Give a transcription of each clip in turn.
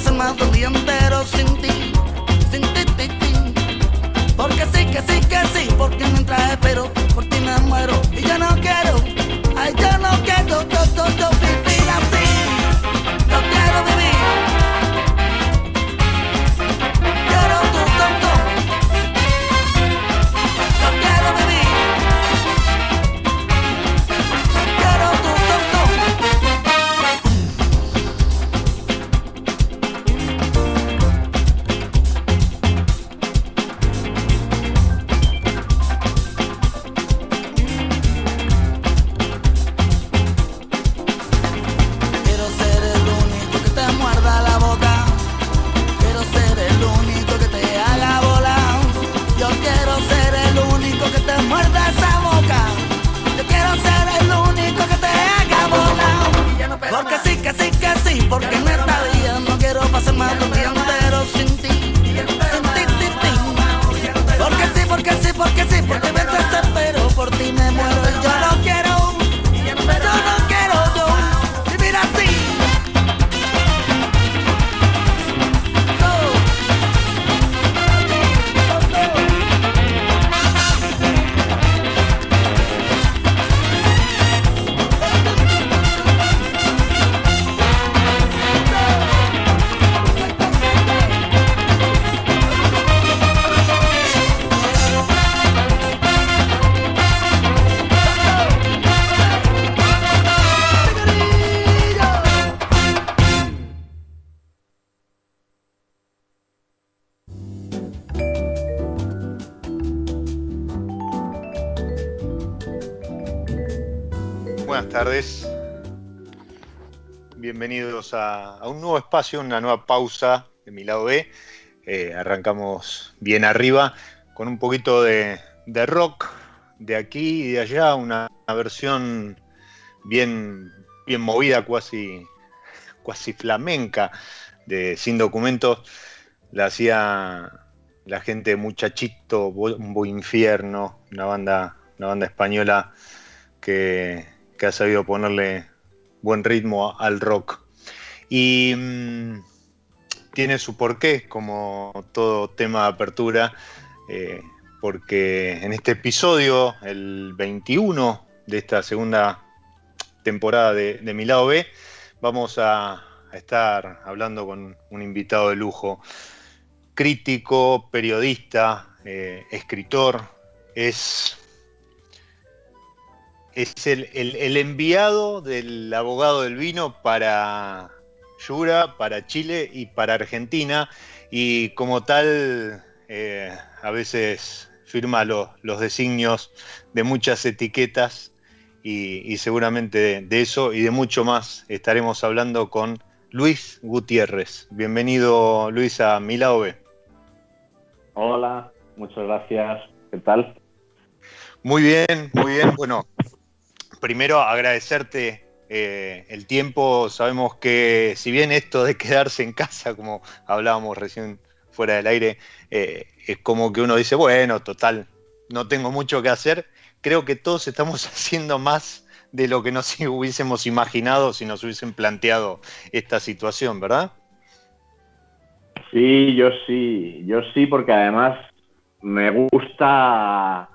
Pasar más de un día entero sin ti Sin ti, ti, ti. Porque sí, que sí, que sí, porque mientras espero por ti me muero. Y yo no quiero, ay yo no quiero, yo, yo, yo Buenas tardes. Bienvenidos a, un nuevo espacio, una nueva pausa de mi lado B. Eh, arrancamos bien arriba con un poquito de, rock de aquí y de allá, una, versión bien, bien movida, casi, casi flamenca, de Sin Documentos. La hacía la gente Muchachito, Bombo Infierno, una banda, una banda española que, que ha sabido ponerle buen ritmo al rock. Y mm, tiene su porqué, como todo tema de apertura, eh, porque en este episodio, el 21 de esta segunda temporada de, de Mi Lado B, vamos a, estar hablando con un invitado de lujo, crítico, periodista, eh, escritor, es es el, el- el enviado del abogado del vino para Yura, para Chile y para Argentina. Y como tal, eh, a veces firma lo- los designios de muchas etiquetas y, y seguramente de, de eso y de mucho más estaremos hablando con Luis Gutiérrez. Bienvenido, Luis, a Milao B. Hola, muchas gracias. ¿Qué tal? Muy bien, muy bien. Bueno, primero agradecerte eh, el tiempo. Sabemos que si bien esto de quedarse en casa, como hablábamos recién fuera del aire, eh, es como que uno dice, bueno, total, no tengo mucho que hacer. Creo que todos estamos haciendo más de lo que nos hubiésemos imaginado si nos hubiesen planteado esta situación, ¿verdad? Sí, yo sí, yo sí, porque además me gusta,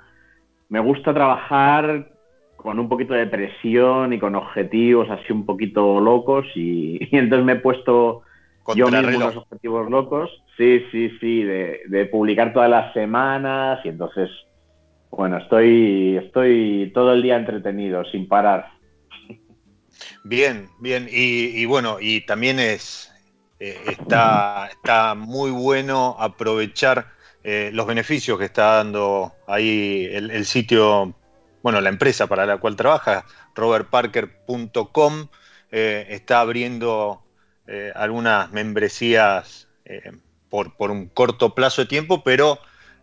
me gusta trabajar con un poquito de presión y con objetivos así un poquito locos y, entonces me he puesto yo mismo unos objetivos locos, sí, sí, sí, de, de publicar todas las semanas y entonces bueno, estoy, estoy todo el día entretenido, sin parar. Bien, bien. Y, bueno, y también es eh, está, está muy bueno aprovechar eh, los beneficios que está dando ahí el, sitio, bueno, la empresa para la cual trabaja, robertparker.com, eh, está abriendo algunas membresías por, por un corto plazo de tiempo, pero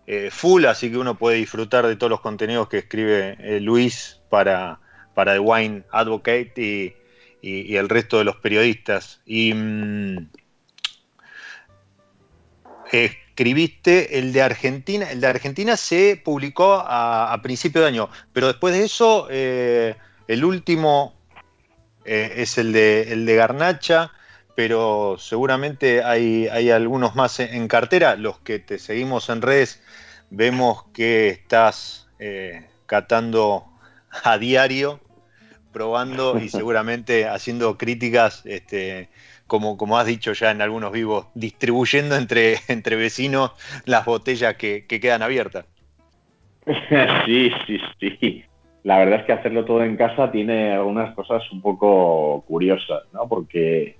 eh, full, así que uno puede disfrutar de todos los contenidos que escribe eh, Luis para, para The Wine Advocate y, el resto de los periodistas. Y mm, escribiste el de Argentina, el de Argentina se publicó a, principio de año, pero después de eso, eh, el último es el de, el de Garnacha pero seguramente hay, hay, algunos más en cartera. Los que te seguimos en redes vemos que estás eh, catando a diario, probando y seguramente haciendo críticas, este, como, como has dicho ya en algunos vivos, distribuyendo entre, entre vecinos las botellas que, quedan abiertas. Sí, sí, sí. La verdad es que hacerlo todo en casa tiene algunas cosas un poco curiosas, ¿no? Porque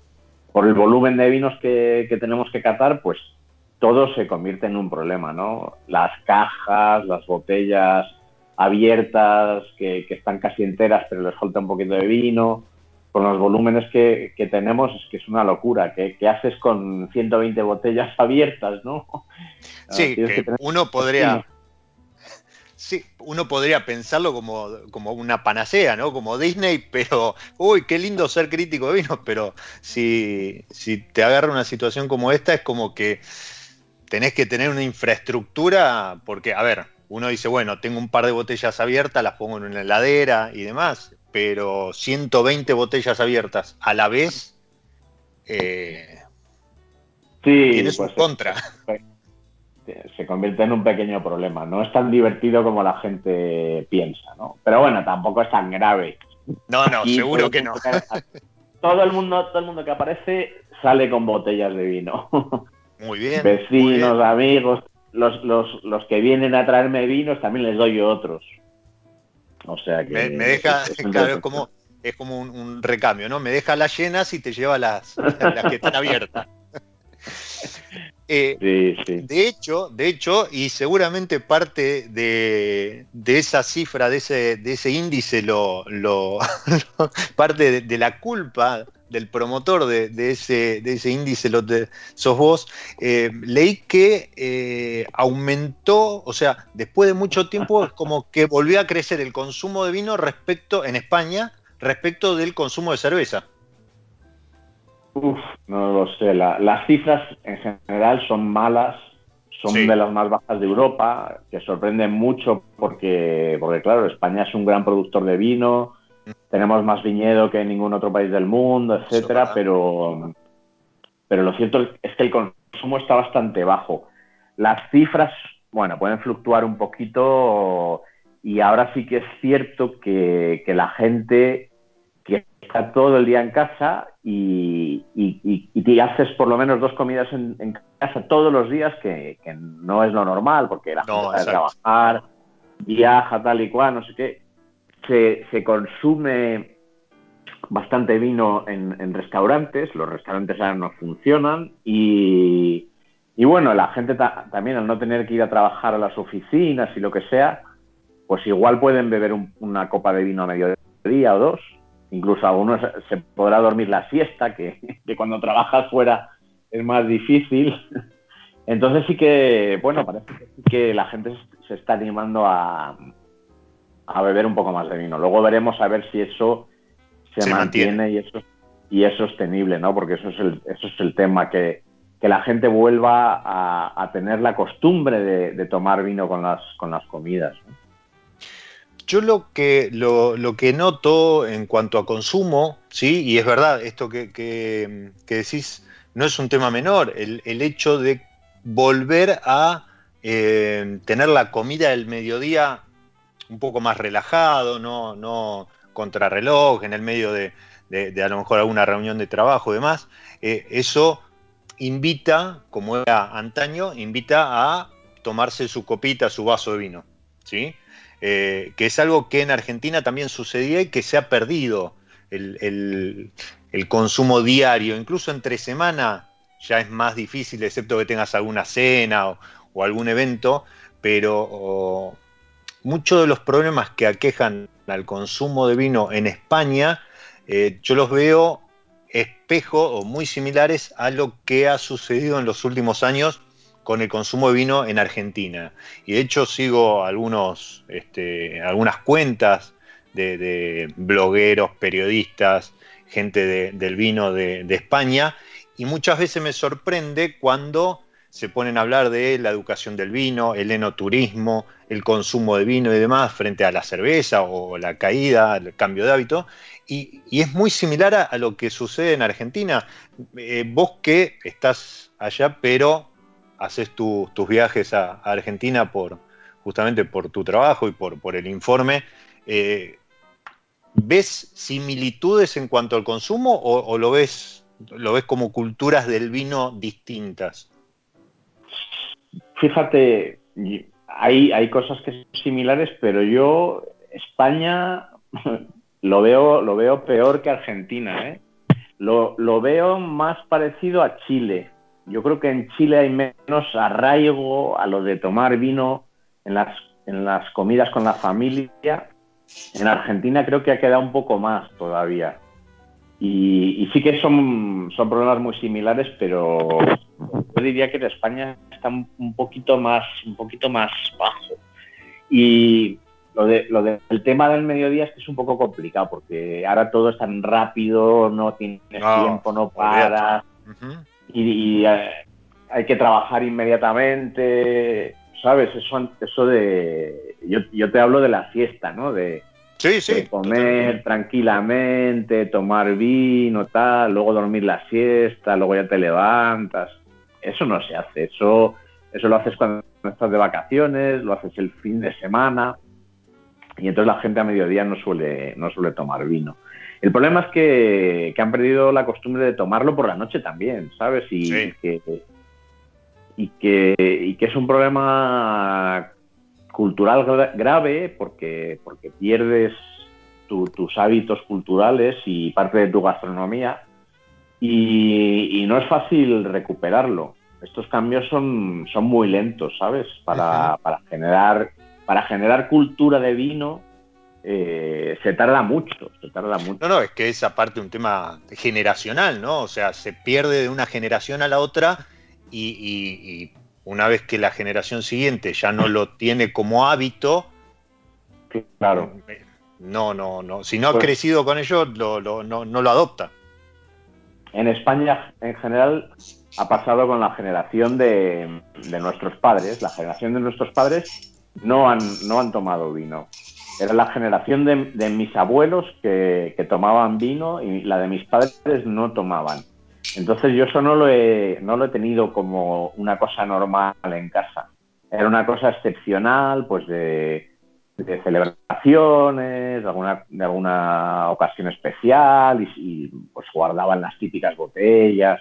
por el volumen de vinos que, que tenemos que catar, pues todo se convierte en un problema, ¿no? Las cajas, las botellas abiertas, que, están casi enteras, pero les falta un poquito de vino. Con los volúmenes que, tenemos, es que es una locura. ¿Qué, haces con 120 botellas abiertas, no? Sí, uno podría. Sí, uno podría pensarlo como, como, una panacea, ¿no? Como Disney, pero, uy, qué lindo ser crítico de vinos, pero si, si te agarra una situación como esta, es como que tenés que tener una infraestructura, porque, a ver, uno dice, bueno, tengo un par de botellas abiertas, las pongo en una heladera y demás, pero 120 botellas abiertas a la vez, eh, sí, tiene su pues, contra. Se convierte en un pequeño problema. No es tan divertido como la gente piensa, ¿no? Pero bueno, tampoco es tan grave. No, no, seguro que no. Todo el mundo, todo el mundo que aparece sale con botellas de vino. Muy bien. Vecinos, amigos, los, los, los, que vienen a traerme vinos también les doy otros. O sea que. Me, deja, claro, es como, es como un, recambio, ¿no? Me deja las llenas y te lleva las, las que están abiertas. Eh, sí, sí. De hecho, de hecho, y seguramente parte de, de esa cifra, de ese, de ese índice, lo, lo parte de, la culpa del promotor de, ese, de ese índice, lo de, sos vos, eh, leí que eh, aumentó, o sea, después de mucho tiempo, como que volvió a crecer el consumo de vino respecto, en España, respecto del consumo de cerveza. Uf, no lo sé. las cifras en general son malas, son de las más bajas de Europa, que sorprenden mucho porque, porque, claro, España es un gran productor de vino, tenemos más viñedo que en ningún otro país del mundo, etcétera, pero, pero lo cierto es que el consumo está bastante bajo. Las cifras, bueno, pueden fluctuar un poquito y ahora sí que es cierto que, la gente que está todo el día en casa y, y, haces por lo menos dos comidas en, casa todos los días, que, no es lo normal, porque la gente va a trabajar, viaja, tal y cual, no sé qué se, consume bastante vino en, restaurantes, los restaurantes ahora no funcionan y, bueno, la gente también al no tener que ir a trabajar a las oficinas y lo que sea, pues igual pueden beber una copa de vino a mediodía o dos incluso algunos se podrá dormir la siesta, que, cuando trabajas fuera es más difícil. Entonces sí que, bueno, parece que la gente se está animando a, a beber un poco más de vino. Luego veremos a ver si eso se, mantiene, y eso y es sostenible, ¿no? Porque eso es el, eso es el tema, que, la gente vuelva a, tener la costumbre de, tomar vino con las, con las comidas. Yo lo que, lo, que noto en cuanto a consumo, sí, y es verdad, esto que, que, decís no es un tema menor, el, hecho de volver a eh, tener la comida del mediodía un poco más relajado, no, no contrarreloj, en el medio de, a lo mejor alguna reunión de trabajo y demás, eh, eso invita, como era antaño, invita a tomarse su copita, su vaso de vino, ¿sí? Eh, que es algo que en Argentina también sucedía y que se ha perdido el, consumo diario, incluso entre semana ya es más difícil, excepto que tengas alguna cena o, algún evento, pero muchos de los problemas que aquejan al consumo de vino en España, eh, yo los veo espejo o muy similares a lo que ha sucedido en los últimos años con el consumo de vino en Argentina. Y de hecho sigo algunos, este, algunas cuentas de, blogueros, periodistas, gente del vino de, de España, y muchas veces me sorprende cuando se ponen a hablar de la educación del vino, el enoturismo, el consumo de vino y demás frente a la cerveza o la caída, el cambio de hábito. Y, es muy similar a, lo que sucede en Argentina. Eh, vos que estás allá, pero haces tus viajes a, Argentina por justamente por tu trabajo y por, el informe. Eh, ¿Ves similitudes en cuanto al consumo o, lo, ves, lo ves como culturas del vino distintas? Fíjate, hay, hay cosas que son similares, pero yo, España, lo veo, lo veo peor que Argentina. ¿eh? Lo, lo, veo más parecido a Chile. Yo creo que en Chile hay menos arraigo a lo de tomar vino en las, en las comidas con la familia. En Argentina creo que ha quedado un poco más todavía. Y, sí que son, son problemas muy similares, pero yo diría que en España está un poquito más, un poquito más bajo. Y lo, de, lo del tema del mediodía es que es un poco complicado, porque ahora todo es tan rápido, no tienes tiempo, no paras, y, eh, hay que trabajar inmediatamente, ¿sabes? Eso, eso de... Yo, yo te hablo de la fiesta, ¿no? De, Sí, sí. comer tranquilamente, tomar vino, tal, luego dormir la siesta, luego ya te levantas. Eso no se hace. Eso, eso lo haces cuando estás de vacaciones, lo haces el fin de semana. Y entonces la gente a mediodía no suele, no suele tomar vino. El problema es que, han perdido la costumbre de tomarlo por la noche también, ¿sabes? Y, que, y, que, y que es un problema cultural grave porque, porque pierdes tus hábitos culturales y parte de tu gastronomía y, no es fácil recuperarlo. Estos cambios son, son muy lentos, ¿sabes? Para, para, generar, para generar cultura de vino eh, se tarda mucho, se tarda mucho. No, no, es que es aparte un tema generacional, ¿no? O sea, se pierde de una generación a la otra y una vez que la generación siguiente ya no lo tiene como hábito, claro. no, no, no. Si no ha crecido con ello, no, lo adopta. En España, en general, ha pasado con la generación de, nuestros padres. La generación de nuestros padres no han, no han tomado vino. Era la generación de, mis abuelos que, que tomaban vino y la de mis padres no tomaban. Entonces yo eso no lo he, no lo he tenido como una cosa normal en casa. Era una cosa excepcional, pues de, celebraciones, de alguna, de alguna ocasión especial y, y, pues guardaban las típicas botellas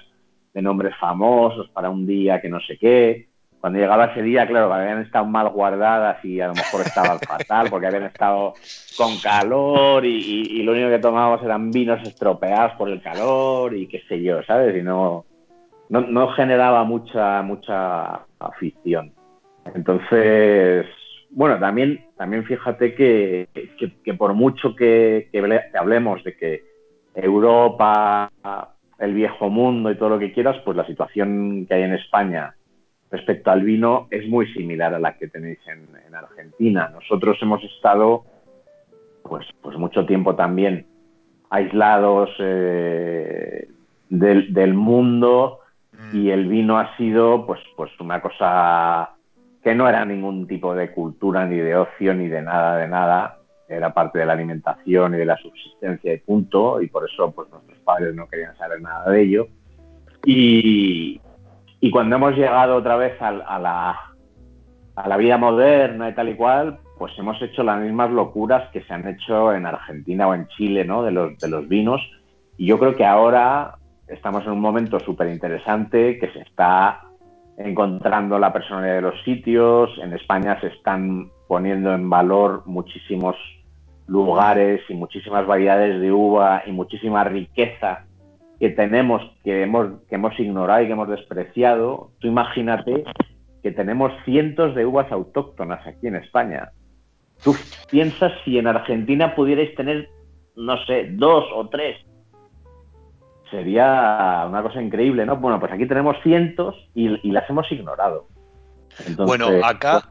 de nombres famosos para un día que no sé qué cuando llegaba ese día, claro, habían estado mal guardadas y a lo mejor estaban fatal porque habían estado con calor y, lo único que tomábamos eran vinos estropeados por el calor y qué sé yo, ¿sabes? Y no, no, generaba mucha, mucha afición. Entonces, bueno, también, también fíjate que, por mucho que, hablemos de que Europa, el viejo mundo y todo lo que quieras, pues la situación que hay en España respecto al vino es muy similar a la que tenéis en, Argentina. Nosotros hemos estado pues, pues mucho tiempo también aislados eh, del, mundo mm. y el vino ha sido pues, pues una cosa que no era ningún tipo de cultura ni de ocio ni de nada de nada era parte de la alimentación y de la subsistencia de punto y por eso pues nuestros padres no querían saber nada de ello y, y cuando hemos llegado otra vez a, la, a la vida moderna y tal y cual pues hemos hecho las mismas locuras que se han hecho en Argentina o en Chile ¿no? de, los, de los vinos y yo creo que ahora estamos en un momento súper interesante que se está encontrando la personalidad de los sitios. En España se están poniendo en valor muchísimos lugares y muchísimas variedades de uva y muchísima riqueza que tenemos, que hemos, que hemos ignorado y que hemos despreciado. Tú imagínate que tenemos cientos de uvas autóctonas aquí en España. Tú piensas si en Argentina pudierais tener, no sé, dos o tres sería una cosa increíble, ¿no? Bueno, pues aquí tenemos cientos y, las hemos ignorado. bueno, acá,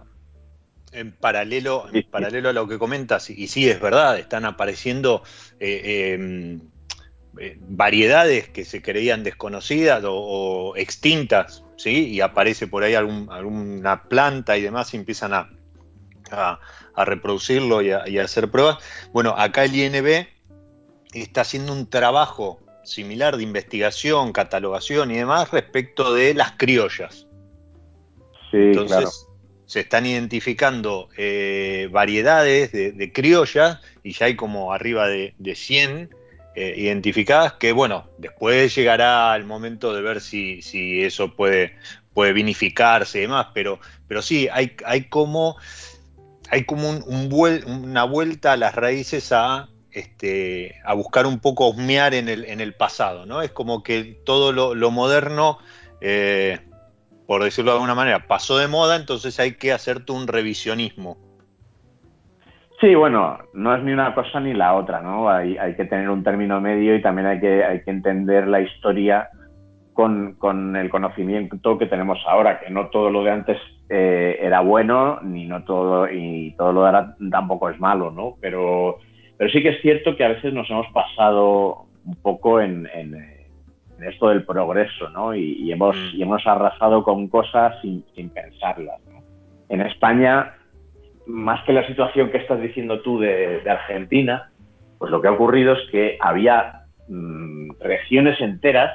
en paralelo, en paralelo a lo que comentas, y sí es verdad, están apareciendo eh, em, eh, variedades que se creían desconocidas o, extintas, ¿sí? Y aparece por ahí alguna planta y demás y empiezan a, a, reproducirlo y a, y a hacer pruebas. Bueno, acá el INB está haciendo un trabajo similar de investigación, catalogación y demás respecto de las criollas. Sí, Entonces, se están identificando eh, variedades de, criollas y ya hay como arriba de, 100 eh, identificadas que, bueno, después llegará el momento de ver si, si eso puede, puede vinificarse y demás, pero, pero sí, hay, hay como, hay como una vuelta a las raíces a este, a buscar un poco husmear en el, en el pasado, ¿no? Es como que todo lo, moderno, eh, por decirlo de alguna manera, pasó de moda, entonces hay que hacerte un revisionismo. Sí, bueno, no es ni una cosa ni la otra, ¿no? Hay, que tener un término medio y también hay que, hay que entender la historia con, el conocimiento que tenemos ahora, que no todo lo de antes eh, era bueno, ni no todo, y todo lo de ahora tampoco es malo, ¿no? Pero pero sí que es cierto que a veces nos hemos pasado un poco en, esto del progreso, ¿no? Y, hemos, mm. y hemos arrasado con cosas sin, pensarlas. En España, más que la situación que estás diciendo tú de, Argentina, pues lo que ha ocurrido es que había mm, regiones enteras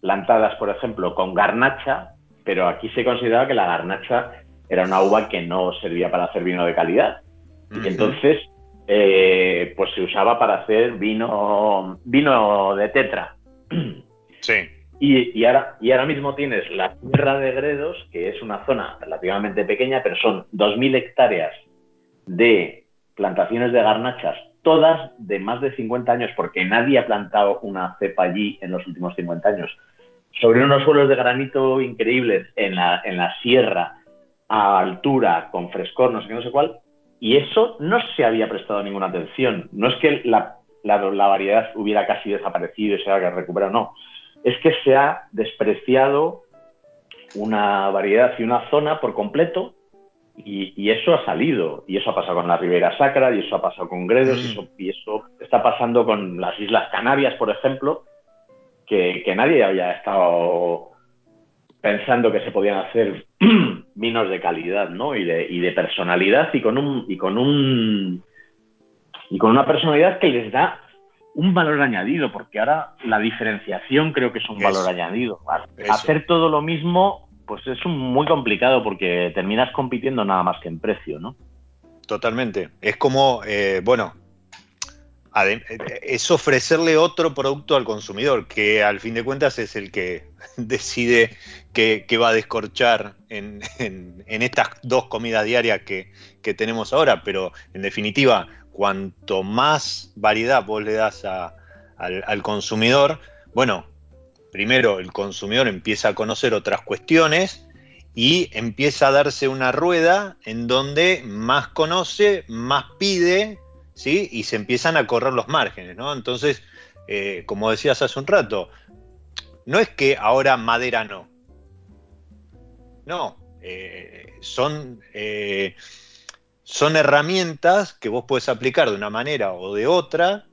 plantadas, por ejemplo, con garnacha, pero aquí se consideraba que la garnacha era una uva que no servía para hacer vino de calidad. Y entonces eh, pues se usaba para hacer vino, vino de tetra. Sí. Y, ahora, y ahora mismo tienes la Tierra de Gredos, que es una zona relativamente pequeña, pero son 2.000 hectáreas de plantaciones de garnachas, todas de más de 50 años, porque nadie ha plantado una cepa allí en los últimos 50 años, sobre unos suelos de granito increíbles en la, en la sierra, a altura, con frescor, no sé qué, no sé cuál, y eso no se había prestado ninguna atención. No es que la, variedad hubiera casi desaparecido y se haya recuperado, no. Es que se ha despreciado una variedad y una zona por completo y, eso ha salido. Y eso ha pasado con la Ribera Sacra y eso ha pasado con Gredos mm. y, eso, está pasando con las Islas Canarias, por ejemplo, que, que nadie había estado pensando que se podían hacer vinos de calidad, ¿no? Y de, y de personalidad y con un y con un y con una personalidad que les da un valor añadido, porque ahora la diferenciación creo que es un valor añadido. Hacer todo lo mismo, pues es muy complicado porque terminas compitiendo nada más que en precio, ¿no? Totalmente. Es como, eh, bueno, es ofrecerle otro producto al consumidor, que al fin de cuentas es el que decide qué, va a descorchar en, estas dos comidas diarias que, tenemos ahora, pero en definitiva, cuanto más variedad vos le das al, consumidor, bueno, primero el consumidor empieza a conocer otras cuestiones y empieza a darse una rueda en donde más conoce, más pide, ¿sí? Y se empiezan a correr los márgenes, ¿no? Entonces, eh, como decías hace un rato, no es que ahora madera no. No, eh, son, eh, son herramientas que vos podés aplicar de una manera o de otra,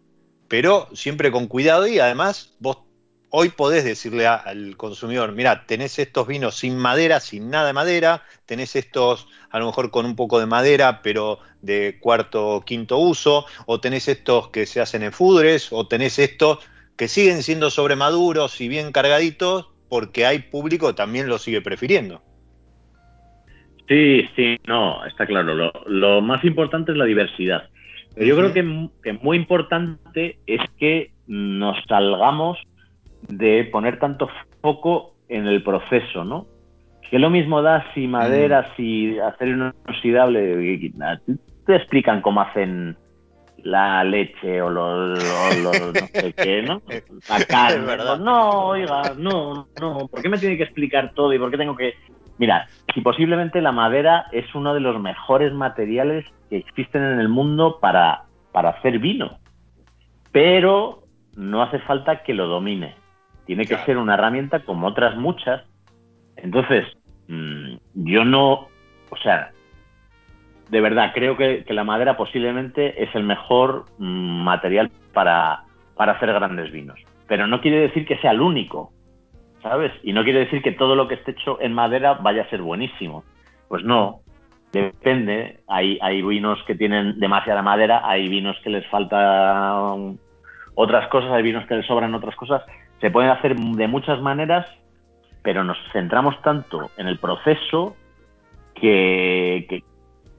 pero siempre con cuidado y además vos hoy podés decirle al consumidor, mira, tenés estos vinos sin madera, sin nada de madera, tenés estos a lo mejor con un poco de madera, pero de cuarto o quinto uso, o tenés estos que se hacen en fudres, o tenés estos que siguen siendo sobremaduros y bien cargaditos, porque hay público que también lo sigue prefiriendo. Sí, sí, no, está claro. Lo, más importante es la diversidad. Pero yo creo que, que muy importante es que nos salgamos de poner tanto foco en el proceso, ¿no? Que lo mismo da si madera, mm. si hacer un inoxidable. Te explican cómo hacen la leche o los, no sé qué, ¿no? La carne. no, oiga, no, no. ¿Por qué me tiene que explicar todo y por qué tengo que.? Mira, si posiblemente la madera es uno de los mejores materiales que existen en el mundo para, para hacer vino. Pero no hace falta que lo domine. Tiene que ser una herramienta como otras muchas. Entonces, mm, yo no, o sea, de verdad creo que, la madera posiblemente es el mejor mm, material para, para hacer grandes vinos. Pero no quiere decir que sea el único, ¿sabes? Y no quiere decir que todo lo que esté hecho en madera vaya a ser buenísimo. Pues no, depende. Hay, hay vinos que tienen demasiada madera, hay vinos que les falta otras cosas, hay vinos que les sobran otras cosas se pueden hacer de muchas maneras, pero nos centramos tanto en el proceso que,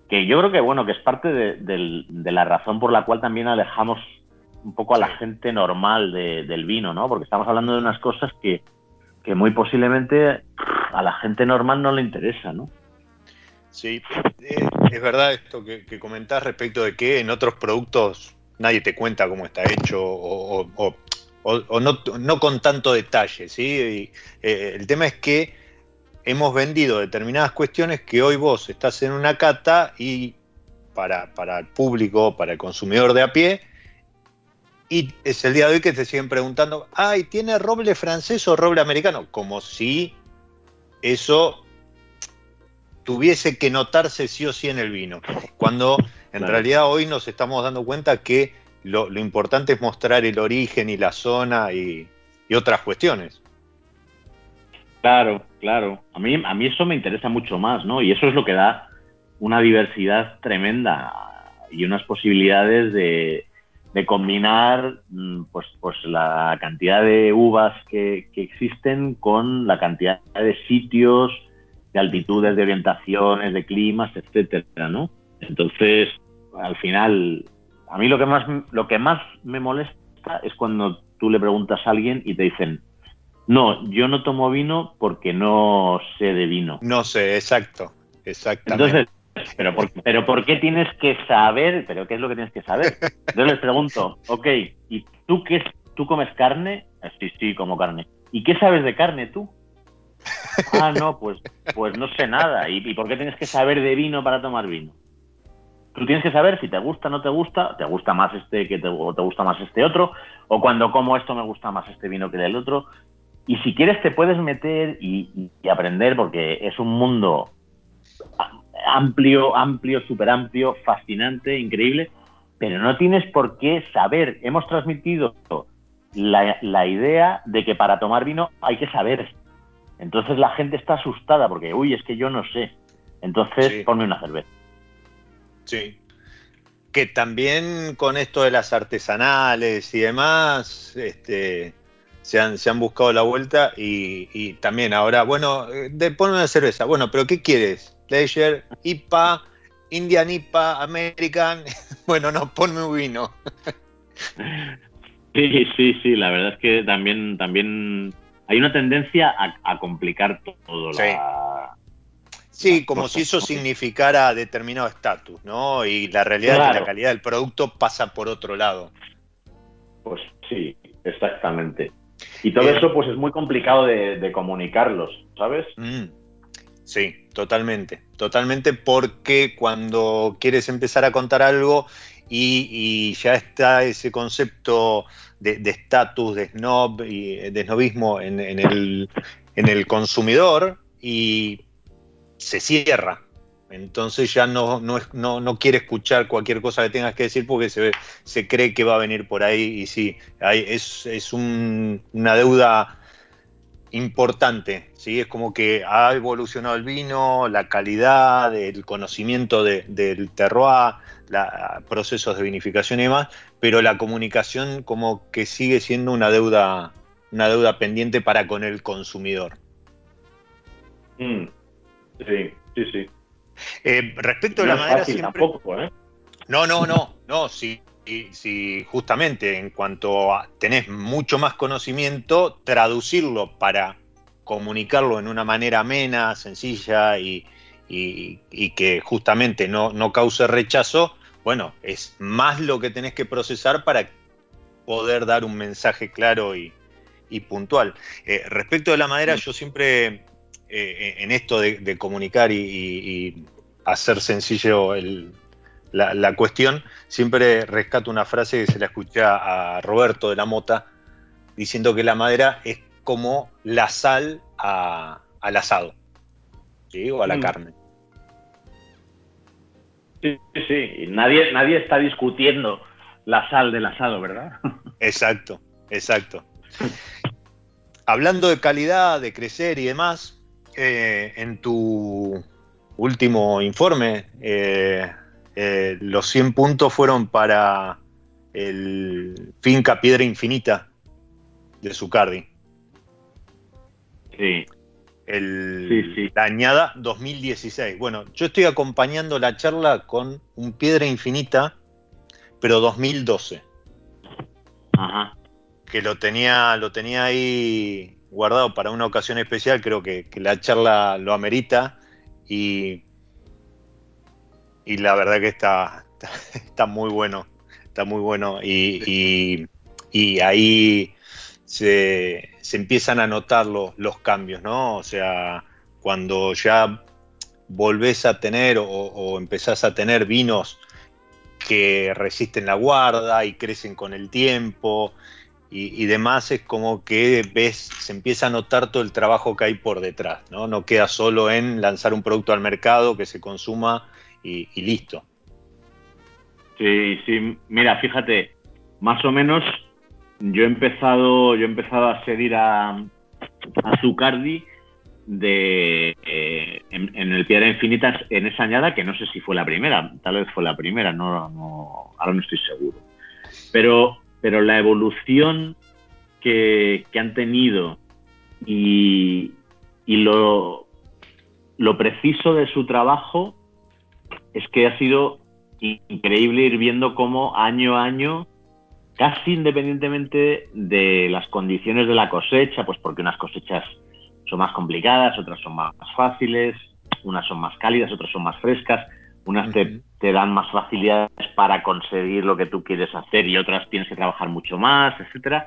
que, yo creo que bueno que es parte de, la razón por la cual también alejamos un poco a la gente normal del vino, ¿no? Porque estamos hablando de unas cosas que, muy posiblemente a la gente normal no le interesa, ¿no? Sí, eh, es verdad esto que, que comentás respecto de que en otros productos nadie te cuenta cómo está hecho o, o, no, con tanto detalle, ¿sí? Eh, el tema es que hemos vendido determinadas cuestiones que hoy vos estás en una cata y para, para el público, para el consumidor de a pie, y es el día de hoy que te siguen preguntando, ay, ¿tiene roble francés o roble americano? Como si eso tuviese que notarse sí o sí en el vino. Cuando en realidad hoy nos estamos dando cuenta que lo, importante es mostrar el origen y la zona y, otras cuestiones. Claro, claro. A mí, a mí eso me interesa mucho más, ¿no? Y eso es lo que da una diversidad tremenda y unas posibilidades de, combinar mm, pues, pues la cantidad de uvas que, que, existen con la cantidad de sitios, de altitudes, de orientaciones, de climas, etcétera, ¿no? Entonces, al final, a mí lo que más, lo que más me molesta es cuando tú le preguntas a alguien y te dicen, no, yo no tomo vino porque no sé de vino. No sé, exacto, exactamente. Entonces, pero por, pero ¿por qué tienes que saber? ¿Pero qué es lo que tienes que saber? Entonces les pregunto, ok, ¿y tú qué tú comes carne? Ah, sí, sí, como carne. ¿Y qué sabes de carne tú? Ah, no, pues, pues no sé nada. ¿Y, ¿Y por qué tienes que saber de vino para tomar vino? Tú tienes que saber si te gusta o no te gusta, te gusta más este que te, o te gusta más este otro, o cuando como esto me gusta más este vino que el otro. Y si quieres te puedes meter y, aprender porque es un mundo amplio, amplio, súper amplio, fascinante, increíble, pero no tienes por qué saber. Hemos transmitido la, idea de que para tomar vino hay que saber. Entonces la gente está asustada porque, uy, es que yo no sé. Entonces ponme una cerveza. Sí. Que también con esto de las artesanales y demás, este, se, han, se han buscado la vuelta y, también ahora, bueno, de, ponme una cerveza. Bueno, pero ¿qué quieres? Leisure, IPA, Indian IPA, American. Bueno, no, ponme un vino. Sí, sí, sí, la verdad es que también, también hay una tendencia a, complicar todo. La, Sí, como si eso significara determinado estatus, ¿no? Y la realidad es que la calidad del producto pasa por otro lado. Pues sí, exactamente. Y todo eh, eso pues es muy complicado de, comunicarlos, ¿sabes? Mm. Sí, totalmente, totalmente porque cuando quieres empezar a contar algo y, ya está ese concepto de estatus, de, snob y de snobismo en, el, en el consumidor y se cierra. Entonces ya no, no, no, no, quiere escuchar cualquier cosa que tengas que decir porque se, se cree que va a venir por ahí y sí, es, es una deuda importante, ¿sí? es como que ha evolucionado el vino, la calidad, el conocimiento del terroir, la, procesos de vinificación y demás, pero la comunicación como que sigue siendo una deuda, una deuda pendiente para con el consumidor. Mm. Sí, sí, sí. Eh, respecto a la madera siempre... ¿eh? No, no, no, no, sí, sí, justamente en cuanto a tenés mucho más conocimiento, traducirlo para comunicarlo en una manera amena, sencilla y, que justamente no, no, cause rechazo, bueno, es más lo que tenés que procesar para poder dar un mensaje claro y, puntual. Eh, respecto de la madera, yo siempre eh, en esto de, comunicar y, hacer sencillo la, cuestión, siempre rescato una frase que se la escuché a Roberto de la Mota, diciendo que la madera es como la sal al asado, o a la mm. carne. Sí, sí, nadie, nadie está discutiendo la sal del asado, ¿verdad? Exacto, exacto. Hablando de calidad, de crecer y demás, eh, en tu último informe, eh, eh, los 100 puntos fueron para el Finca Piedra Infinita de Zucardi. Sí. El, La añada 2016. Bueno, yo estoy acompañando la charla con un Piedra Infinita, pero 2012. Ajá. Que lo tenía, lo tenía ahí guardado para una ocasión especial, creo que, la charla lo amerita y, y la verdad que está, muy bueno, está muy bueno y, ahí se, empiezan a notar los, los, cambios, ¿no? O sea, cuando ya volvés a tener o, o empezás a tener vinos que resisten la guarda y crecen con el tiempo y, demás, es como que ves, se empieza a notar todo el trabajo que hay por detrás, ¿no? No queda solo en lanzar un producto al mercado que se consuma y, listo. Sí, sí, mira, fíjate, más o menos yo he empezado, yo he empezado a seguir a, a Zucardi de eh, en, el Piedra Infinitas en esa añada, que no sé si fue la primera, tal vez fue la primera, no, no ahora no estoy seguro. Pero pero la evolución que, han tenido y, lo, lo preciso de su trabajo es que ha sido increíble ir viendo cómo año a año, casi independientemente de las condiciones de la cosecha, pues porque unas cosechas son más complicadas, otras son más fáciles, unas son más cálidas, otras son más frescas, unas te, dan más facilidades para conseguir lo que tú quieres hacer y otras tienes que trabajar mucho más, etcétera.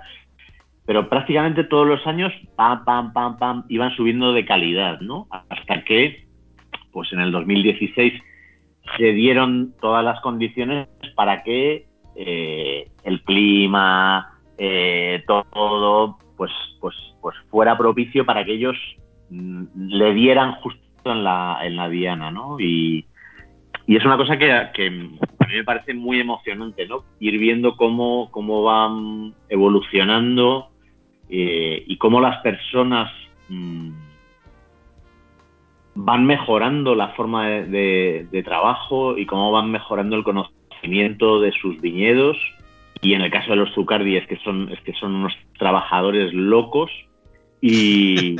Pero prácticamente todos los años, pam, pam, pam, pam, iban subiendo de calidad, ¿no? Hasta que, pues en el 2016 se dieron todas las condiciones para que eh, el clima, eh, todo, pues, pues, pues fuera propicio para que ellos mm, le dieran justo en la, en la diana, ¿no? Y, y es una cosa que, a mí me parece muy emocionante, ¿no? Ir viendo cómo, cómo van evolucionando eh, y cómo las personas mm, van mejorando la forma de, trabajo y cómo van mejorando el conocimiento de sus viñedos. Y en el caso de los Zucardi es que son, es que son unos trabajadores locos. Y,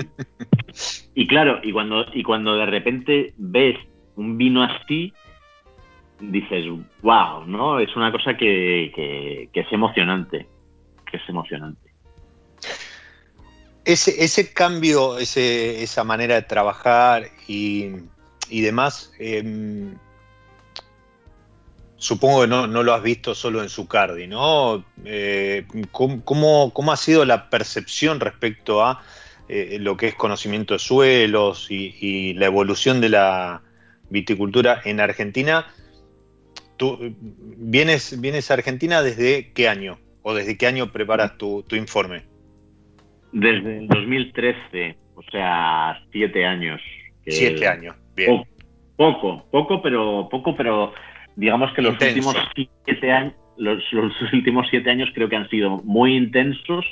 y claro, y cuando, y cuando de repente ves un vino así, dices, wow, ¿no? Es una cosa que, es emocionante, que es emocionante. Ese, ese cambio, ese, esa manera de trabajar y, demás, em, supongo que no, lo has visto solo en Zucardi, ¿no? Eh, ¿cómo, ha sido la percepción respecto a eh, lo que es conocimiento de suelos y, la evolución de la viticultura en Argentina. ¿Tú vienes, vienes a Argentina desde qué año? ¿O desde qué año preparas tu, informe? Desde el 2013, o sea, siete años. Siete años, bien. Poco, poco, pero poco, pero digamos que los últimos siete años, los, últimos siete años creo que han sido muy intensos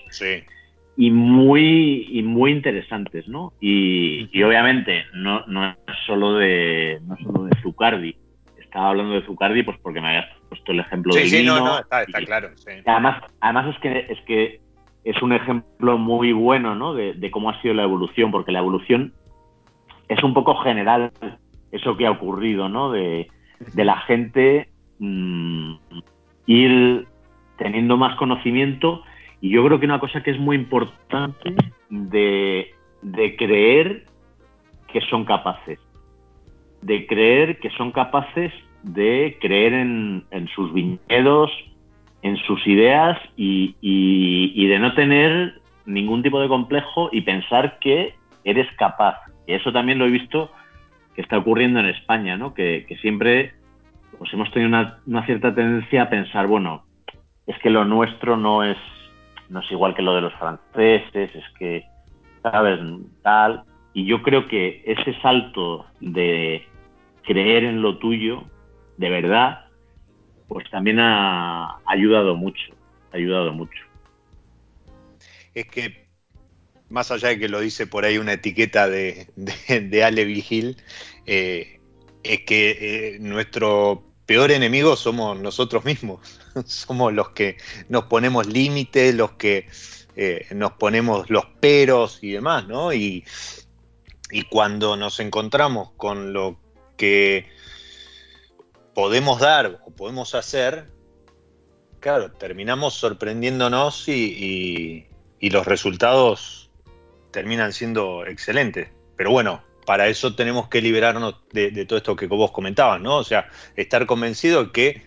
y muy y muy interesantes, ¿no? Y, obviamente no, no es solo de no solo de Zucardi. Estaba hablando de Zucardi pues porque me habías puesto el ejemplo de sí, no, no, está, claro. Además, además es que es que es un ejemplo muy bueno, ¿no? De, de cómo ha sido la evolución, porque la evolución es un poco general eso que ha ocurrido, ¿no? De, de la gente mm, ir teniendo más conocimiento y yo creo que una cosa que es muy importante de, de creer que son capaces, de creer que son capaces de creer en, sus viñedos, en sus ideas y, y, de no tener ningún tipo de complejo y pensar que eres capaz. Y eso también lo he visto que está ocurriendo en España, ¿no? Que, que siempre pues hemos tenido una, cierta tendencia a pensar, bueno, es que lo nuestro no es, no es igual que lo de los franceses, es que, ¿sabes? Tal. Y yo creo que ese salto de creer en lo tuyo, de verdad, pues también ha ayudado mucho, ha ayudado mucho. Es que, más allá de que lo dice por ahí una etiqueta de, de, Ale Vigil, eh, es que eh, nuestro peor enemigo somos nosotros mismos. somos los que nos ponemos límites, los que eh, nos ponemos los peros y demás, ¿no? Y, y cuando nos encontramos con lo que podemos dar o podemos hacer, claro, terminamos sorprendiéndonos y, y los resultados terminan siendo excelentes. Pero bueno, para eso tenemos que liberarnos de, todo esto que vos comentabas, ¿no? O sea, estar convencido de que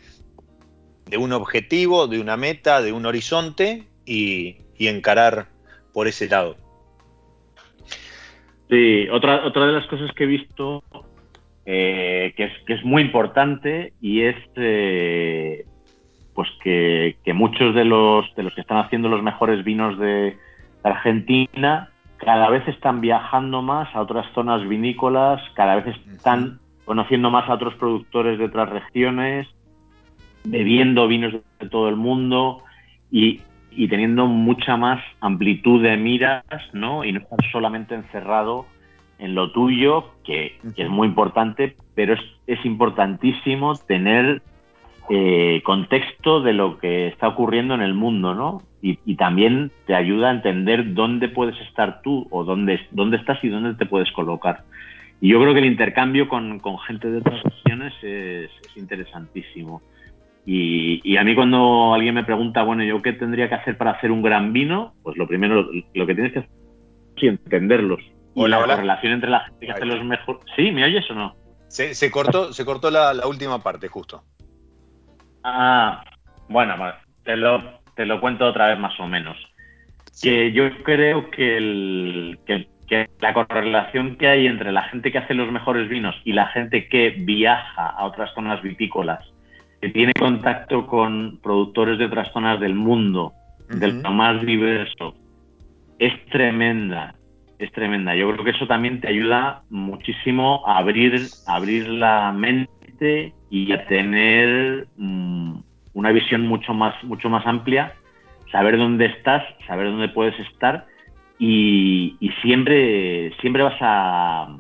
de un objetivo, de una meta, de un horizonte y, encarar por ese lado. Sí, otra, otra de las cosas que he visto eh, que, es, que es muy importante y es eh, pues que, que, muchos de los, de los que están haciendo los mejores vinos de Argentina cada vez están viajando más a otras zonas vinícolas, cada vez están conociendo más a otros productores de otras regiones, bebiendo vinos de todo el mundo y, teniendo mucha más amplitud de miras, ¿no? Y no estar solamente encerrado en lo tuyo, que, es muy importante, pero es, es importantísimo tener eh, contexto de lo que está ocurriendo en el mundo, ¿no? Y, también te ayuda a entender dónde puedes estar tú o dónde, dónde estás y dónde te puedes colocar. Y yo creo que el intercambio con, gente de otras regiones es, interesantísimo. Y, a mí cuando alguien me pregunta, bueno, ¿yo qué tendría que hacer para hacer un gran vino? Pues lo primero, lo que tienes que hacer es entenderlos. Y la relación entre la gente que hace los mejores... ¿Sí? ¿Me oyes o no? Se, cortó, se cortó la, la última parte, justo. Ah, bueno, te lo, te lo cuento otra vez más o menos. Que yo creo que, el, que, la correlación que hay entre la gente que hace los mejores vinos y la gente que viaja a otras zonas vitícolas, que tiene contacto con productores de otras zonas del mundo, del lo más diverso, es tremenda, es tremenda. Yo creo que eso también te ayuda muchísimo a abrir, a abrir la mente y a tener mm, una visión mucho más, mucho más amplia, saber dónde estás, saber dónde puedes estar y, siempre, siempre vas a,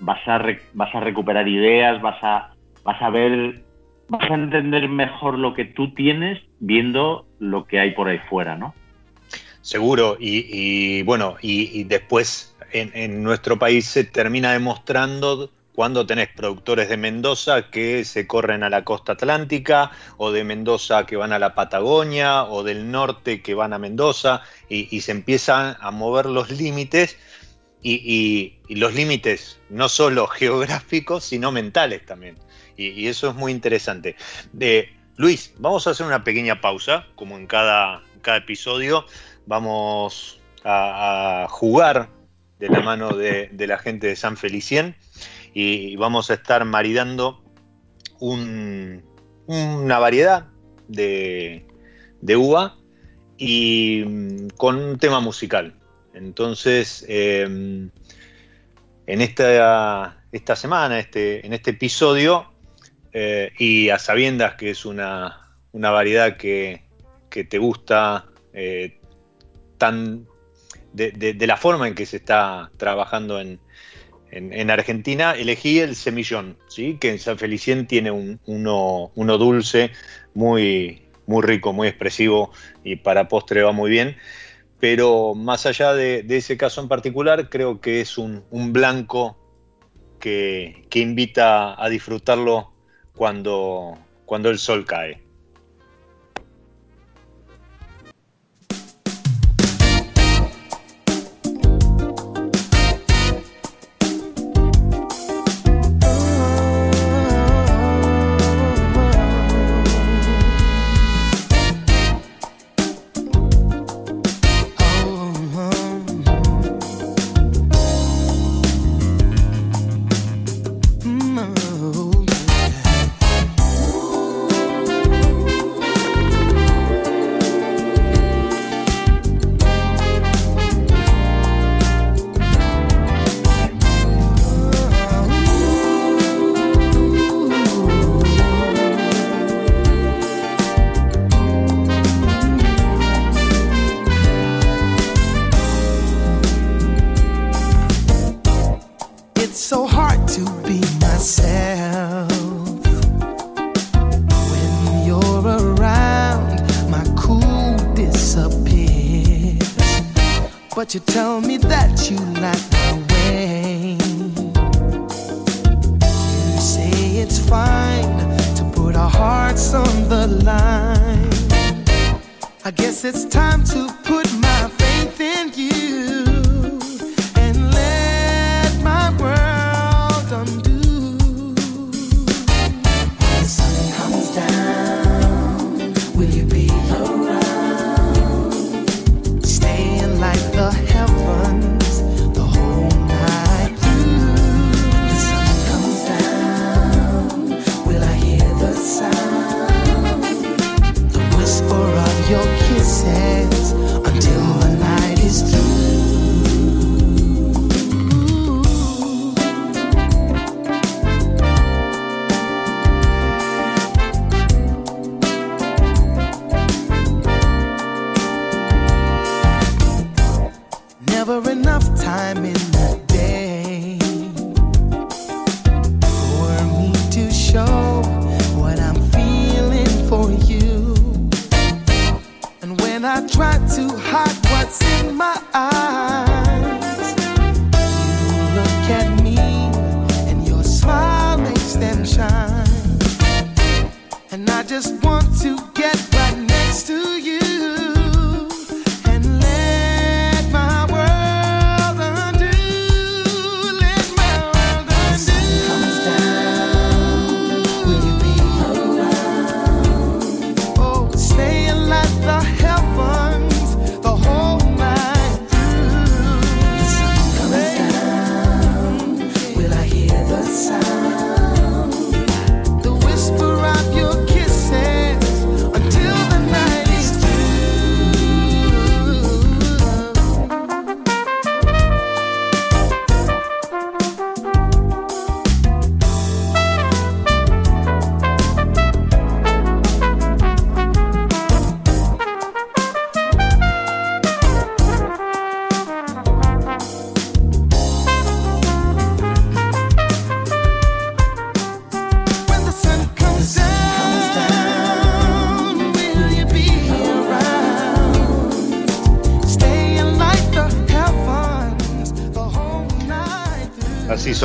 vas a, vas a recuperar ideas, vas a, vas a ver, vas a entender mejor lo que tú tienes viendo lo que hay por ahí fuera, ¿no? Seguro, y, bueno, y, después en, en, nuestro país se termina demostrando cuando tenés productores de Mendoza que se corren a la costa atlántica, o de Mendoza que van a la Patagonia, o del norte que van a Mendoza, y, se empiezan a mover los límites, y, los límites no solo geográficos, sino mentales también. Y, eso es muy interesante. Luis, vamos a hacer una pequeña pausa, como en cada, cada episodio. Vamos a, jugar de la mano de, la gente de San Felicien y vamos a estar maridando una variedad de, uva y mm, con un tema musical. Entonces, em, en esta, esta semana, este, en este episodio, eh, y a sabiendas que es una, variedad que, te gusta eh, de, la forma en que se está trabajando en, Argentina, elegí el semillón, ¿sí? que en San Felicien tiene un, uno, dulce muy, muy rico, muy expresivo y para postre va muy bien. Pero más allá de, ese caso en particular, creo que es un, blanco que, que invita a disfrutarlo cuando, cuando el sol cae.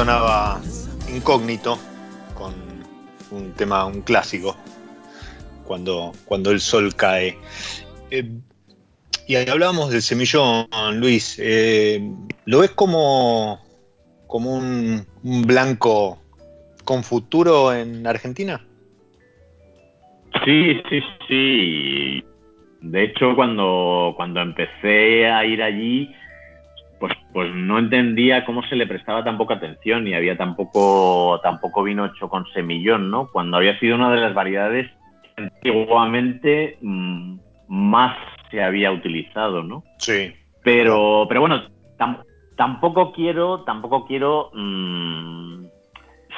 Sonaba incógnito con un tema, un clásico, cuando, cuando el sol cae. Eh, y ahí hablábamos del semillón, Luis. Eh, ¿Lo ves como, como un, blanco con futuro en Argentina? Sí, sí, sí. De hecho, cuando, cuando empecé a ir allí, pues, no entendía cómo se le prestaba tan poca atención y había tampoco, tampoco vino hecho con semillón, ¿no? Cuando había sido una de las variedades que antiguamente mm, más se había utilizado, ¿no? Sí. Pero, pero bueno, tampoco quiero, tampoco quiero mm,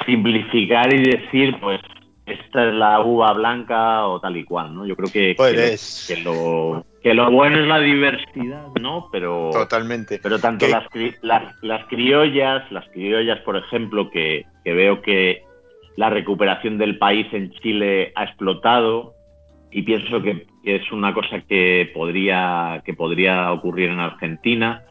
simplificar y decir, pues, esta es la uva blanca o tal y cual, ¿no? Yo creo que, pues que, lo, que, lo, bueno es la diversidad, ¿no? Pero totalmente. Pero tanto las, las, criollas, las criollas, por ejemplo, que, que veo que la recuperación del país en Chile ha explotado y pienso que es una cosa que podría, que podría ocurrir en Argentina.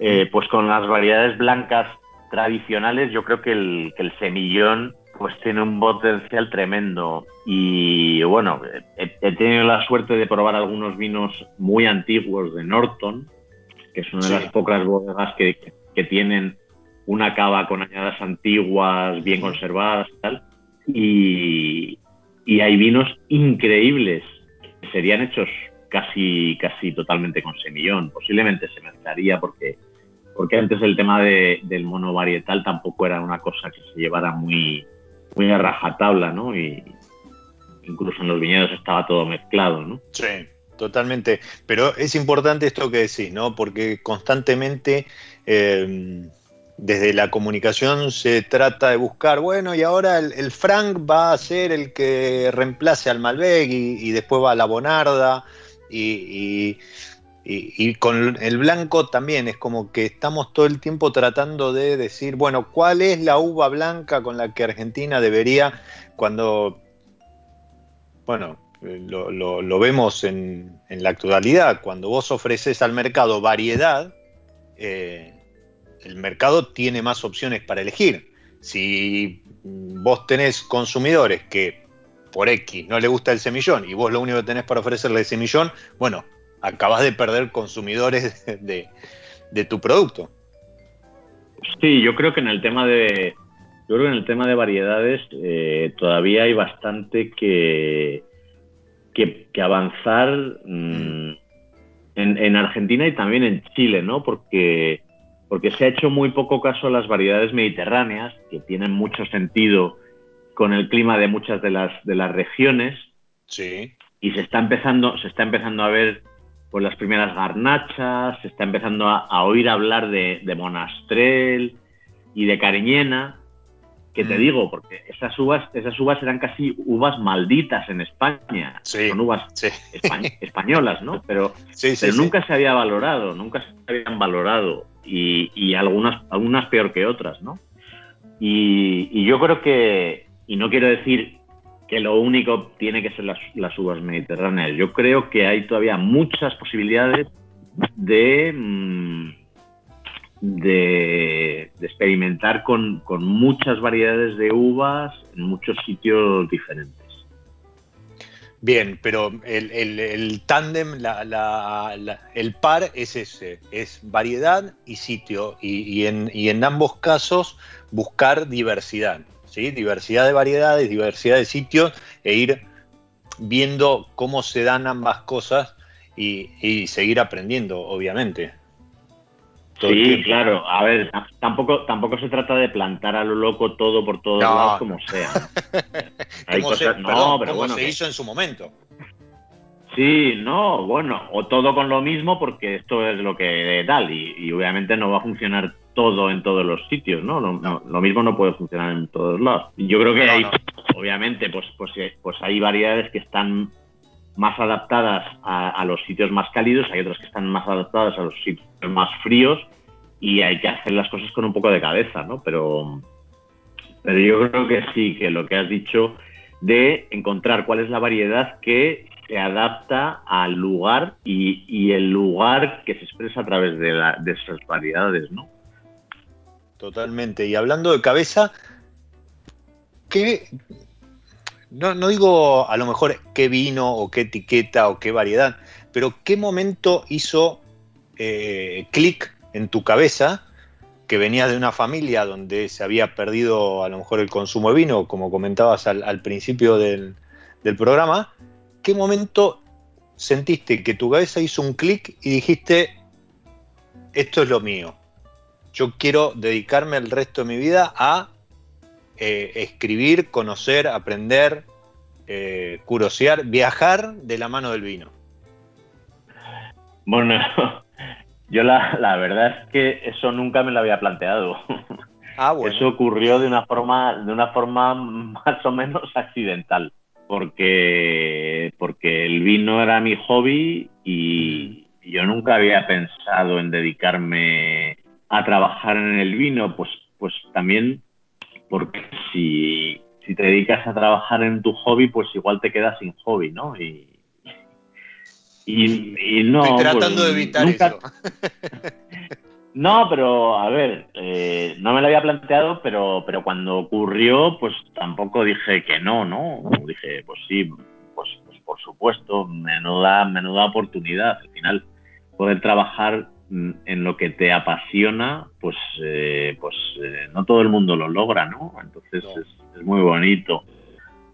Eh, pues con las variedades blancas tradicionales, yo creo que el, que el semillón pues tiene un potencial tremendo. Y bueno, he, tenido la suerte de probar algunos vinos muy antiguos de Norton, que es una de las pocas bodegas que, que, tienen una cava con añadas antiguas, bien conservadas y tal. Y, y hay vinos increíbles que serían hechos casi, casi totalmente con semillón. Posiblemente se mezclaría porque, porque antes el tema de, del mono varietal tampoco era una cosa que se llevara muy, muy a rajatabla, ¿no? Y incluso en los viñedos estaba todo mezclado, ¿no? Sí, totalmente. Pero es importante esto que decís, ¿no? Porque constantemente em, desde la comunicación se trata de buscar, bueno, y ahora el, Frank va a ser el que reemplace al Malbec y, después va a la Bonarda y, con el blanco también es como que estamos todo el tiempo tratando de decir, bueno, ¿cuál es la uva blanca con la que Argentina debería, cuando, bueno, lo, vemos en, la actualidad, cuando vos ofreces al mercado variedad, eh, el mercado tiene más opciones para elegir. Si vos tenés consumidores que por X no le gusta el semillón y vos lo único que tenés para ofrecerle el semillón, bueno, acabas de perder consumidores de, tu producto. Sí, yo creo que en el tema de, yo creo que en el tema de variedades eh, todavía hay bastante que, que, avanzar mm, en, en, Argentina y también en Chile, ¿no? Porque, porque se ha hecho muy poco caso a las variedades mediterráneas, que tienen mucho sentido con el clima de muchas de las, de las regiones. Sí. Y se está empezando, se está empezando a ver pues las primeras garnachas, se está empezando a, oír hablar de, Monastrel y de Cariñena, que te mm. digo, porque esas uvas, esas uvas eran casi uvas malditas en España, son uvas españolas, ¿no? Pero, nunca se había valorado, nunca se habían valorado y, algunas, algunas peor que otras, ¿no? Y, y yo creo que, y no quiero decir que lo único tiene que ser las, uvas mediterráneas. Yo creo que hay todavía muchas posibilidades de, mm, de, experimentar con, muchas variedades de uvas en muchos sitios diferentes. Bien, pero el, tándem, el par es ese, es variedad y sitio, y, en, y en ambos casos buscar diversidad. Diversidad de variedades, diversidad de sitios e ir viendo cómo se dan ambas cosas y, seguir aprendiendo, obviamente. sí, claro. A ver, tampoco, tampoco se trata de plantar a lo loco todo por todos lados como sea. no, pero bueno, se hizo en su momento. Sí, no, bueno, o todo con lo mismo porque esto es lo que tal y obviamente no va a funcionar todo en todos los sitios, ¿no? Lo, mismo no puede funcionar en todos lados. Yo creo que hay, obviamente, pues, pues, eh, pues hay variedades que están más adaptadas a, los sitios más cálidos, hay otras que están más adaptadas a los sitios más fríos y hay que hacer las cosas con un poco de cabeza, ¿no? Pero, pero yo creo que sí, que lo que has dicho de encontrar cuál es la variedad que se adapta al lugar y, el lugar que se expresa a través de, de esas variedades, ¿no? Totalmente. Y hablando de cabeza, ¿qué, no, digo a lo mejor qué vino o qué etiqueta o qué variedad, pero qué momento hizo eh, clic en tu cabeza que venías de una familia donde se había perdido a lo mejor el consumo de vino, como comentabas al, principio del, programa, ¿qué momento sentiste que tu cabeza hizo un clic y dijiste, esto es lo mío. Yo quiero dedicarme el resto de mi vida a eh, escribir, conocer, aprender, eh, curosear, viajar de la mano del vino. Bueno, yo la, la, verdad es que eso nunca me lo había planteado. Ah, bueno. Eso ocurrió de una forma, de una forma más o menos accidental, porque, porque el vino era mi hobby y yo nunca había pensado en dedicarme a trabajar en el vino, pues, pues también porque si, si te dedicas a trabajar en tu hobby, pues igual te quedas sin hobby, ¿no? Y, y, no. Estoy tratando de evitar eso. no, pero a ver, eh, no me lo había planteado, pero, pero cuando ocurrió, pues tampoco dije que no, ¿no? Dije, pues sí, pues, pues por supuesto, menuda, menuda oportunidad. Al final, poder trabajar en lo que te apasiona, pues, eh, pues eh, no todo el mundo lo logra, ¿no? Entonces es, muy bonito.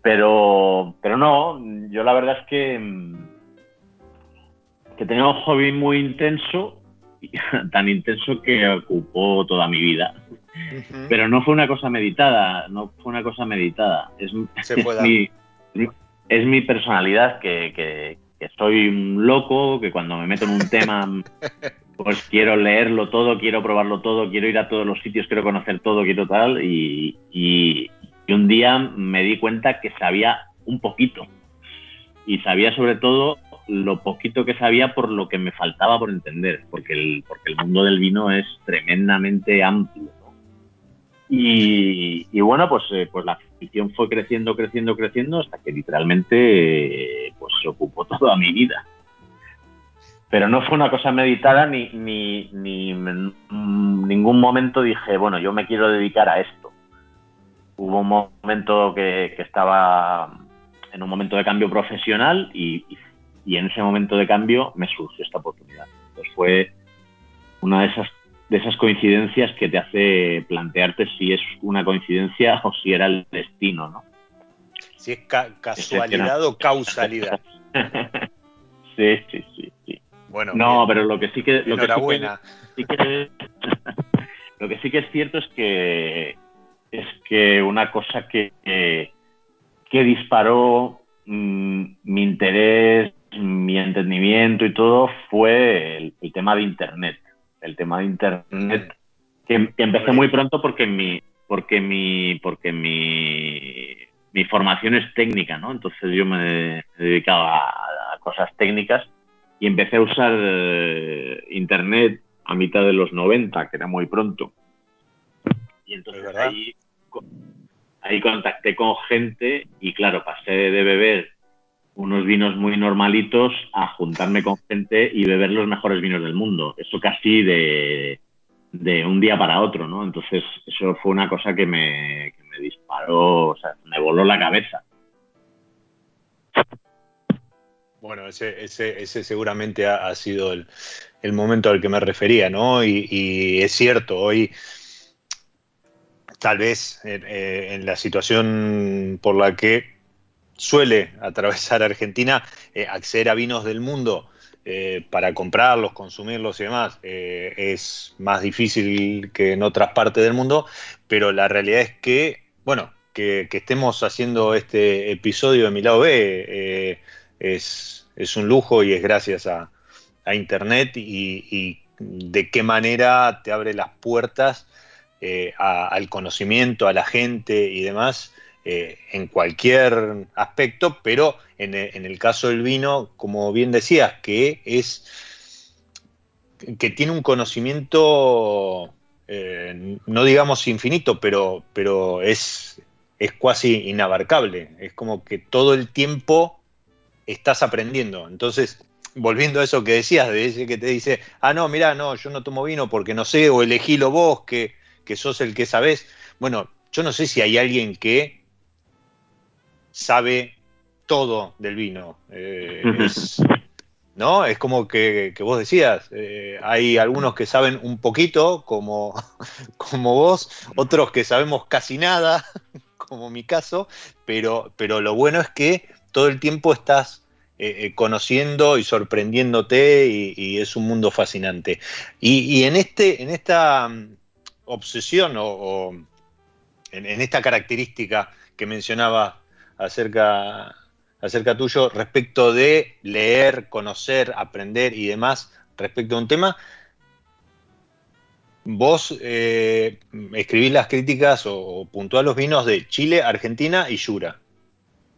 Pero, pero no, yo la verdad es que, que tenía un hobby muy intenso, tan intenso que ocupó toda mi vida. Pero no fue una cosa meditada, no fue una cosa meditada. Es, mi, es mi personalidad que, que, que soy un loco, que cuando me meto en un tema pues quiero leerlo todo, quiero probarlo todo, quiero ir a todos los sitios, quiero conocer todo, quiero tal. Y, y, un día me di cuenta que sabía un poquito. Y sabía sobre todo lo poquito que sabía por lo que me faltaba por entender, porque el, porque el mundo del vino es tremendamente amplio. Y, bueno, pues, eh, pues la afición fue creciendo, creciendo, creciendo hasta que literalmente eh, pues ocupó toda mi vida pero no fue una cosa meditada ni, ni, ni en ningún momento dije, bueno, yo me quiero dedicar a esto. Hubo un momento que, estaba en un momento de cambio profesional y, y, en ese momento de cambio me surgió esta oportunidad. Entonces fue una de esas, de esas coincidencias que te hace plantearte si es una coincidencia o si era el destino, ¿no? Si es casualidad o causalidad. sí, sí, sí, sí no, pero lo que sí que lo que sí que, lo que sí que es cierto es que es que una cosa que, que, disparó mm, mi interés, mi entendimiento y todo fue el, tema de internet. El tema de internet que, empecé muy pronto porque mi porque mi porque mi mi formación es técnica, ¿no? Entonces yo me he dedicado a cosas técnicas y empecé a usar eh, Internet a mitad de los 90, que era muy pronto. Y entonces ahí, ahí contacté con gente y claro, pasé de beber unos vinos muy normalitos a juntarme con gente y beber los mejores vinos del mundo. Eso casi de, de un día para otro, ¿no? Entonces eso fue una cosa que me, que me disparó, o sea, me voló la cabeza. Bueno, ese, ese, seguramente ha, sido el, momento al que me refería, ¿no? Y, es cierto, hoy tal vez eh, en la situación por la que suele atravesar Argentina, eh, acceder a vinos del mundo eh, para comprarlos, consumirlos y demás es más difícil que en otras partes del mundo, pero la realidad es que, bueno, que, que estemos haciendo este episodio de mi lado B es, un lujo y es gracias a, Internet y, de qué manera te abre las puertas eh, al conocimiento, a la gente y demás eh, en cualquier aspecto, pero en, el caso del vino, como bien decías, que es que tiene un conocimiento, eh, no digamos infinito, pero, pero es, es casi inabarcable. Es como que todo el tiempo estás aprendiendo. Entonces, volviendo a eso que decías, de ese que te dice, ah, no, mira, no, yo no tomo vino porque no sé, o elegílo vos, que, que sos el que sabés. Bueno, yo no sé si hay alguien que sabe todo del vino. Eh, es, ¿No? Es como que, vos decías, eh, hay algunos que saben un poquito, como, como vos, otros que sabemos casi nada, como mi caso, pero, pero lo bueno es que todo el tiempo estás eh, eh, conociendo y sorprendiéndote y, es un mundo fascinante. Y, en, este, en esta mm, obsesión o, en, esta característica que mencionaba acerca, acerca tuyo respecto de leer, conocer, aprender y demás respecto a un tema, vos eh, escribís las críticas o, o puntuás los vinos de Chile, Argentina y Yura.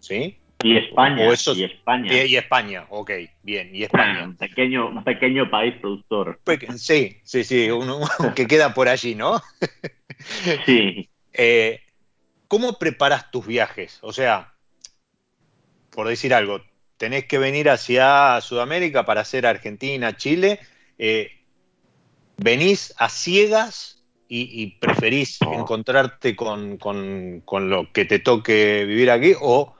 ¿Sí? Y España. y España. Y, España, ok, bien. Y España. Un pequeño, un pequeño país productor. Sí, sí, sí, uno, que queda por allí, ¿no? Sí. Eh, ¿Cómo preparas tus viajes? O sea, por decir algo, tenés que venir hacia Sudamérica para hacer Argentina, Chile. Eh, ¿Venís a ciegas y, preferís encontrarte con, con, lo que te toque vivir aquí? ¿O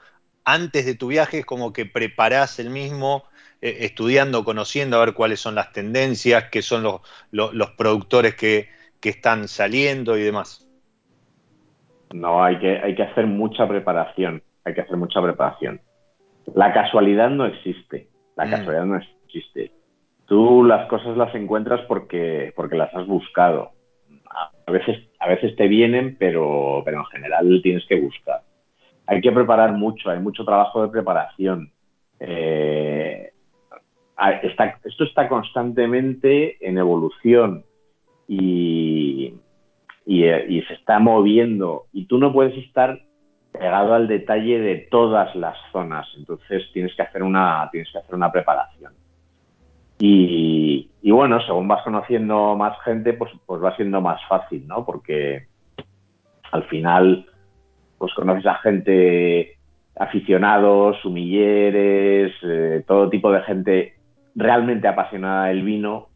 antes de tu viaje es como que preparás el mismo, eh, estudiando, conociendo, a ver cuáles son las tendencias, qué son los, los, productores que, están saliendo y demás. No, hay que, hay que hacer mucha preparación, hay que hacer mucha preparación. La casualidad no existe, la mm. casualidad no existe. Tú las cosas las encuentras porque, porque las has buscado. A veces, a veces te vienen, pero, pero en general tienes que buscar hay que preparar mucho, hay mucho trabajo de preparación. Eh, esto está constantemente en evolución y, se está moviendo y tú no puedes estar pegado al detalle de todas las zonas, entonces tienes que hacer una, tienes que hacer una preparación. Y, y bueno, según vas conociendo más gente, pues, pues va siendo más fácil, ¿no? Porque al final pues conoces a gente, aficionados, sumilleres, eh, todo tipo de gente realmente apasionada del vino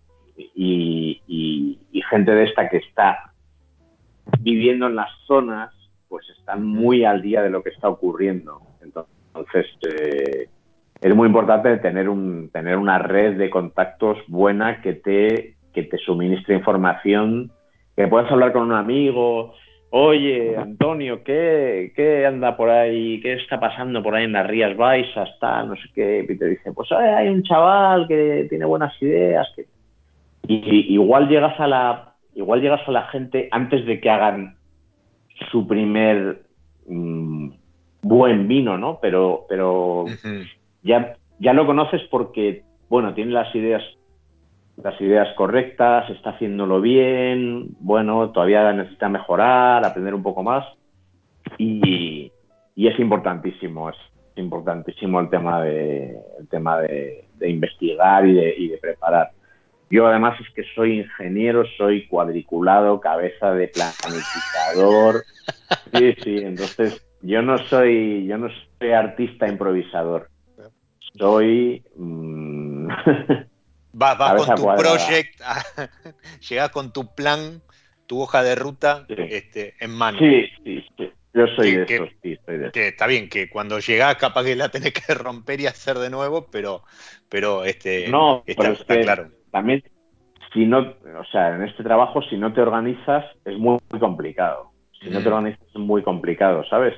y, gente de esta que está viviendo en las zonas, pues están muy al día de lo que está ocurriendo. Entonces, eh, es muy importante tener, un, tener una red de contactos buena que te, que te suministre información, que puedas hablar con un amigo, Oye, Antonio, ¿qué, anda por ahí? ¿Qué está pasando por ahí en las Rías Baixas? Está, no sé qué. Y te dice, pues hay un chaval que tiene buenas ideas. Que... Y, igual llegas a la, igual llegas a la gente antes de que hagan su primer mm, buen vino, ¿no? Pero, pero ya, ya lo conoces porque, bueno, tiene las ideas las ideas correctas, está haciéndolo bien, bueno, todavía necesita mejorar, aprender un poco más. Y, es importantísimo, es importantísimo el tema de, el tema de, investigar y de, y de, preparar. Yo además es que soy ingeniero, soy cuadriculado, cabeza de planificador. Sí, sí, entonces yo no soy, yo no soy artista improvisador. Soy mm, Vas, con tu proyecto, llegás con tu plan, tu hoja de ruta este, en mano. Sí, sí, sí. Yo soy de eso, sí, soy de que está bien, que cuando llegás capaz que la tenés que romper y hacer de nuevo, pero, pero este, no, está, claro. También, si no, o sea, en este trabajo, si no te organizas, es muy, complicado. Si no te organizas, es muy complicado, ¿sabes?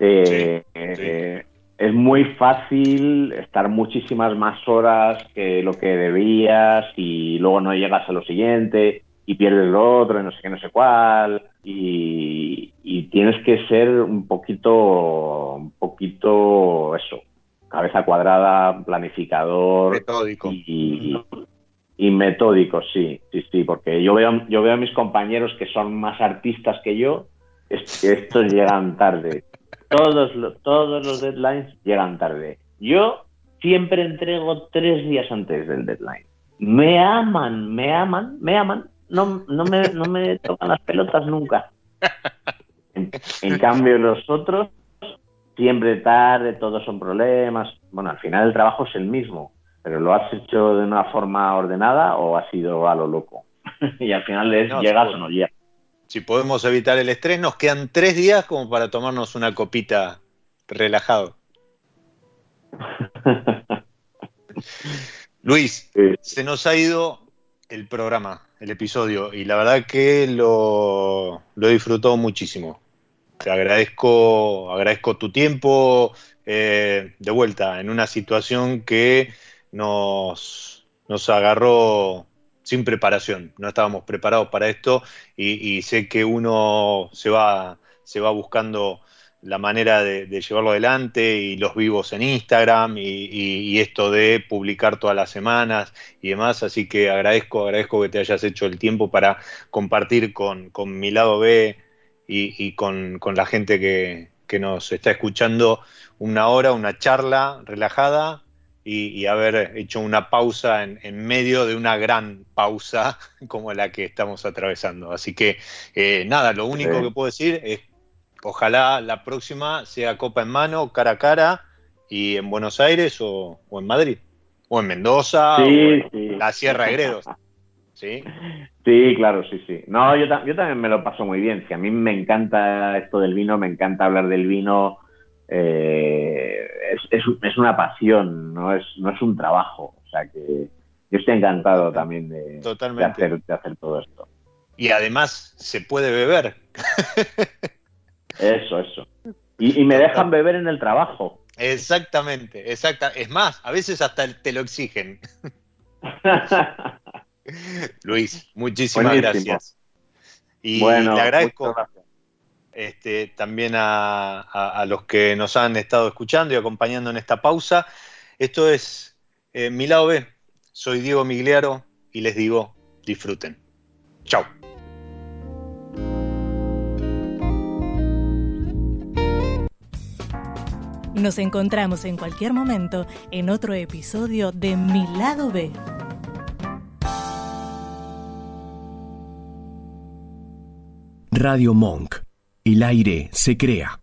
Eh, eh, es muy fácil estar muchísimas más horas que lo que debías y luego no llegas a lo siguiente y pierdes lo otro y no sé qué, no sé cuál y, tienes que ser un poquito, un poquito eso, cabeza cuadrada, planificador metódico. Y, y, metódico, sí, sí, sí, porque yo veo, yo veo a mis compañeros que son más artistas que yo, estos llegan tarde todos los, todos los deadlines llegan tarde. Yo siempre entrego tres días antes del deadline. Me aman, me aman, me aman. No, no, me, no me tocan las pelotas nunca. En, cambio, los otros, siempre tarde, todos son problemas. Bueno, al final el trabajo es el mismo, pero ¿lo has hecho de una forma ordenada o ha sido a lo loco? y al final es llegas o no llegas si podemos evitar el estrés, nos quedan tres días como para tomarnos una copita relajado. Luis, se nos ha ido el programa, el episodio, y la verdad que lo, lo he disfrutado muchísimo. te agradezco, agradezco tu tiempo eh, de vuelta en una situación que nos, nos agarró sin preparación, no estábamos preparados para esto y, sé que uno se va, se va buscando la manera de, llevarlo adelante y los vivos en Instagram y, esto de publicar todas las semanas y demás, así que agradezco, agradezco que te hayas hecho el tiempo para compartir con, mi lado B y, con, la gente que, que nos está escuchando. Una hora, una charla relajada y, haber hecho una pausa en, medio de una gran pausa como la que estamos atravesando. Así que eh, nada, lo único que puedo decir es ojalá la próxima sea copa en mano, cara a cara, y en Buenos Aires o, en Madrid, o en Mendoza, o en la Sierra de Gredos. ¿Sí? Sí, claro, sí, sí. No, yo, yo también me lo paso muy bien. Si a mí me encanta esto del vino, me encanta hablar del vino. Eh, es, es, una pasión, no es, no es un trabajo. O sea que yo estoy encantado también de, hacer, de hacer todo esto. Y además se puede beber. Eso, eso. Y, me dejan beber en el trabajo. Exactamente, exacta. Es más, a veces hasta te lo exigen. Luis, muchísimas gracias. Y le agradezco este, también a, los que nos han estado escuchando y acompañando en esta pausa. Esto es eh, Mi lado B. Soy Diego Migliaro y les digo, disfruten. Chao. Nos encontramos en cualquier momento en otro episodio de Mi lado B. Radio Monk. El aire se crea.